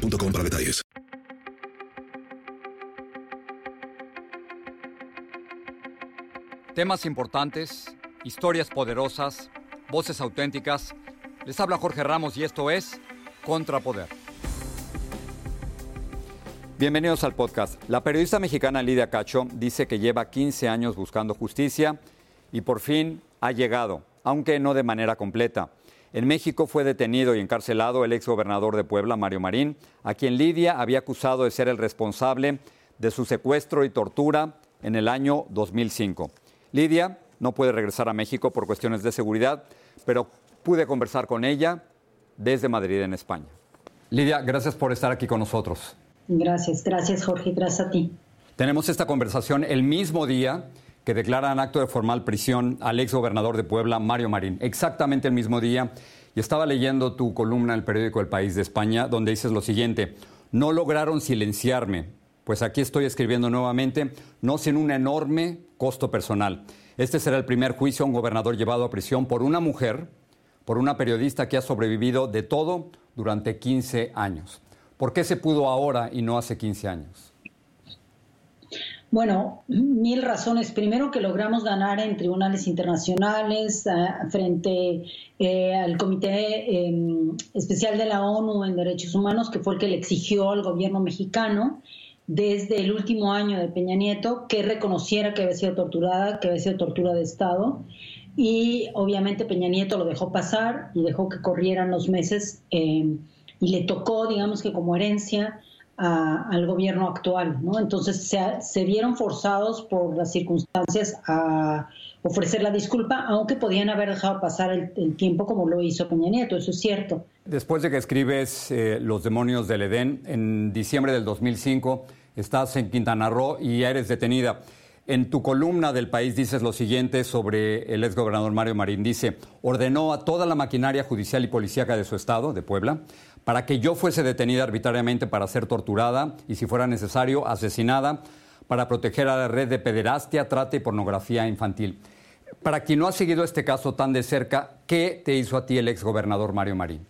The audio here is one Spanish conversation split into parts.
para detalles. Temas importantes, historias poderosas, voces auténticas. Les habla Jorge Ramos y esto es Contrapoder. Bienvenidos al podcast. La periodista mexicana Lidia Cacho dice que lleva 15 años buscando justicia y por fin ha llegado, aunque no de manera completa. En México fue detenido y encarcelado el exgobernador de Puebla, Mario Marín, a quien Lidia había acusado de ser el responsable de su secuestro y tortura en el año 2005. Lidia no puede regresar a México por cuestiones de seguridad, pero pude conversar con ella desde Madrid, en España. Lidia, gracias por estar aquí con nosotros. Gracias, gracias Jorge, gracias a ti. Tenemos esta conversación el mismo día que declaran acto de formal prisión al ex gobernador de Puebla, Mario Marín, exactamente el mismo día. Y estaba leyendo tu columna en el periódico El País de España, donde dices lo siguiente, no lograron silenciarme, pues aquí estoy escribiendo nuevamente, no sin un enorme costo personal. Este será el primer juicio a un gobernador llevado a prisión por una mujer, por una periodista que ha sobrevivido de todo durante 15 años. ¿Por qué se pudo ahora y no hace 15 años? Bueno, mil razones. Primero que logramos ganar en tribunales internacionales ah, frente eh, al Comité em, Especial de la ONU en Derechos Humanos, que fue el que le exigió al gobierno mexicano desde el último año de Peña Nieto que reconociera que había sido torturada, que había sido tortura de Estado. Y obviamente Peña Nieto lo dejó pasar y dejó que corrieran los meses em, y le tocó, digamos que como herencia, al gobierno actual. ¿no? Entonces se, vieron forzados por las circunstancias a ofrecer la disculpa, aunque podían haber dejado pasar el, tiempo como lo hizo Peña Nieto, eso es cierto. Después de que escribes eh, Los demonios del Edén, en diciembre del 2005 estás en Quintana Roo y eres detenida. En tu columna del país dices lo siguiente sobre el exgobernador Mario Marín. Dice, ordenó a toda la maquinaria judicial y policíaca de su estado, de Puebla, para que yo fuese detenida arbitrariamente para ser torturada y, si fuera necesario, asesinada para proteger a la red de pederastia, trata y pornografía infantil. Para quien no ha seguido este caso tan de cerca, ¿qué te hizo a ti el exgobernador Mario Marín?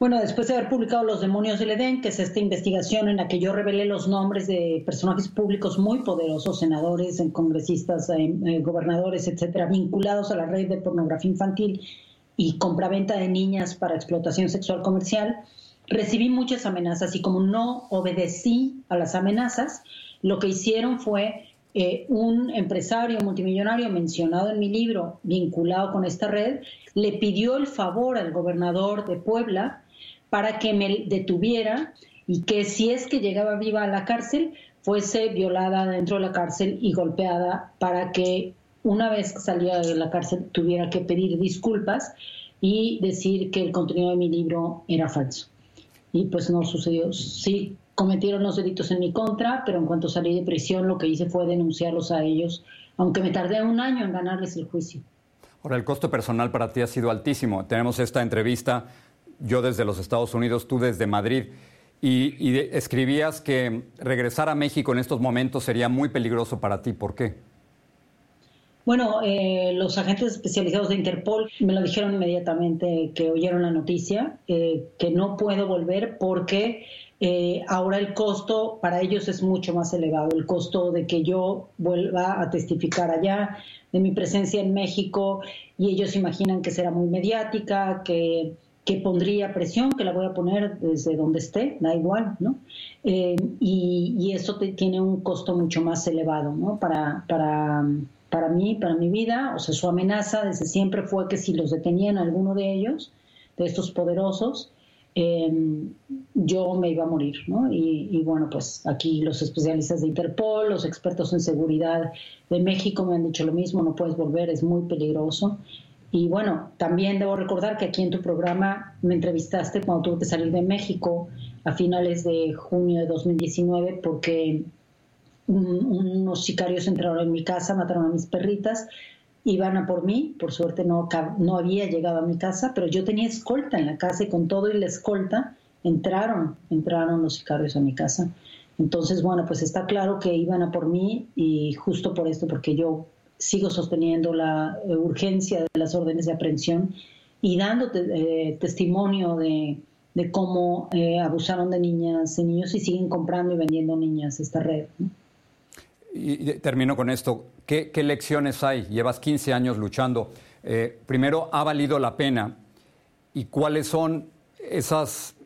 Bueno, después de haber publicado Los Demonios del Edén, que es esta investigación en la que yo revelé los nombres de personajes públicos muy poderosos, senadores, congresistas, eh, eh, gobernadores, etcétera, vinculados a la red de pornografía infantil y compraventa de niñas para explotación sexual comercial, recibí muchas amenazas y como no obedecí a las amenazas, lo que hicieron fue eh, un empresario multimillonario mencionado en mi libro, vinculado con esta red, le pidió el favor al gobernador de Puebla para que me detuviera y que si es que llegaba viva a la cárcel, fuese violada dentro de la cárcel y golpeada para que una vez que saliera de la cárcel tuviera que pedir disculpas y decir que el contenido de mi libro era falso. Y pues no sucedió. Sí, cometieron los delitos en mi contra, pero en cuanto salí de prisión lo que hice fue denunciarlos a ellos, aunque me tardé un año en ganarles el juicio. Ahora, el costo personal para ti ha sido altísimo. Tenemos esta entrevista yo desde los Estados Unidos, tú desde Madrid. Y, escribías que regresar a México en estos momentos sería muy peligroso para ti. ¿Por qué? Bueno, eh, los agentes especializados de Interpol me lo dijeron inmediatamente que oyeron la noticia, eh, que no puedo volver porque eh, ahora el costo para ellos es mucho más elevado. El costo de que yo vuelva a testificar allá, de mi presencia en México, y ellos imaginan que será muy mediática, que que pondría presión, que la voy a poner desde donde esté, da igual, ¿no? Eh, y, eso tiene un costo mucho más elevado, ¿no? Para, para, para mí, para mi vida, o sea, su amenaza desde siempre fue que si los detenían alguno de ellos, de estos poderosos, em, yo me iba a morir, ¿no? Y, y, bueno, pues aquí los especialistas de Interpol, los expertos en seguridad de México me han dicho lo mismo, no puedes volver, es muy peligroso. Y bueno, también debo recordar que aquí en tu programa me entrevistaste cuando tuve que salir de México a finales de junio de 2019 porque unos sicarios entraron en mi casa, mataron a mis perritas, iban a por mí, por suerte no, no había llegado a mi casa, pero yo tenía escolta en la casa y con todo y la escolta entraron, entraron los sicarios a mi casa. Entonces, bueno, pues está claro que iban a por mí y justo por esto, porque yo sigo sosteniendo la eh, urgencia de las órdenes de aprehensión y dando eh, testimonio de, cómo eh, abusaron de niñas y niños y siguen comprando y vendiendo niñas esta red. Y termino con esto. ¿Qué, lecciones hay? Llevas 15 años luchando. primero, ¿ha valido la pena? ¿Y cuáles son esas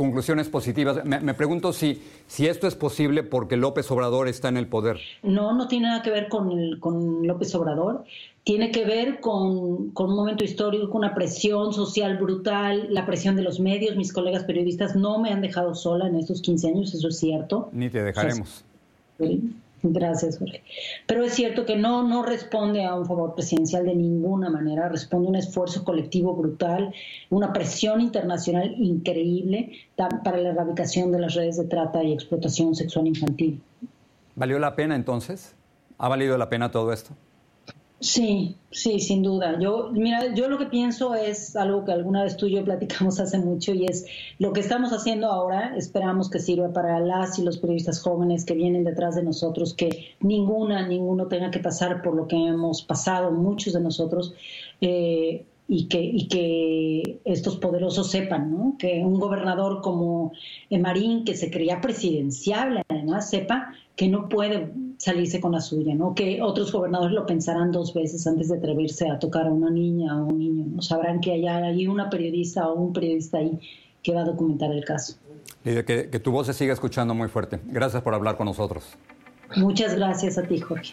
conclusiones positivas. Me, pregunto si, si esto es posible porque López Obrador está en el poder. No, no tiene nada que ver con, con López Obrador. Tiene que ver con, con, un momento histórico, con una presión social brutal, la presión de los medios. Mis colegas periodistas no me han dejado sola en estos 15 años, eso es cierto. Ni te dejaremos. Gracias, Jorge. Pero es cierto que no, no responde a un favor presidencial de ninguna manera, responde a un esfuerzo colectivo brutal, una presión internacional increíble para la erradicación de las redes de trata y explotación sexual infantil. ¿Valió la pena entonces? ¿Ha valido la pena todo esto? Sí, sí, sin duda. Yo, mira, yo lo que pienso es algo que alguna vez tú y yo platicamos hace mucho y es lo que estamos haciendo ahora. Esperamos que sirva para las y los periodistas jóvenes que vienen detrás de nosotros, que ninguna, ninguno tenga que pasar por lo que hemos pasado, muchos de nosotros. Eh, y que, y que estos poderosos sepan, ¿no? que un gobernador como Marín, que se creía presidencial, además sepa que no puede salirse con la suya, ¿no? que otros gobernadores lo pensarán dos veces antes de atreverse a tocar a una niña o un niño, ¿no? sabrán que hay, hay una periodista o un periodista ahí que va a documentar el caso. Que, que tu voz se siga escuchando muy fuerte. Gracias por hablar con nosotros. Muchas gracias a ti, Jorge.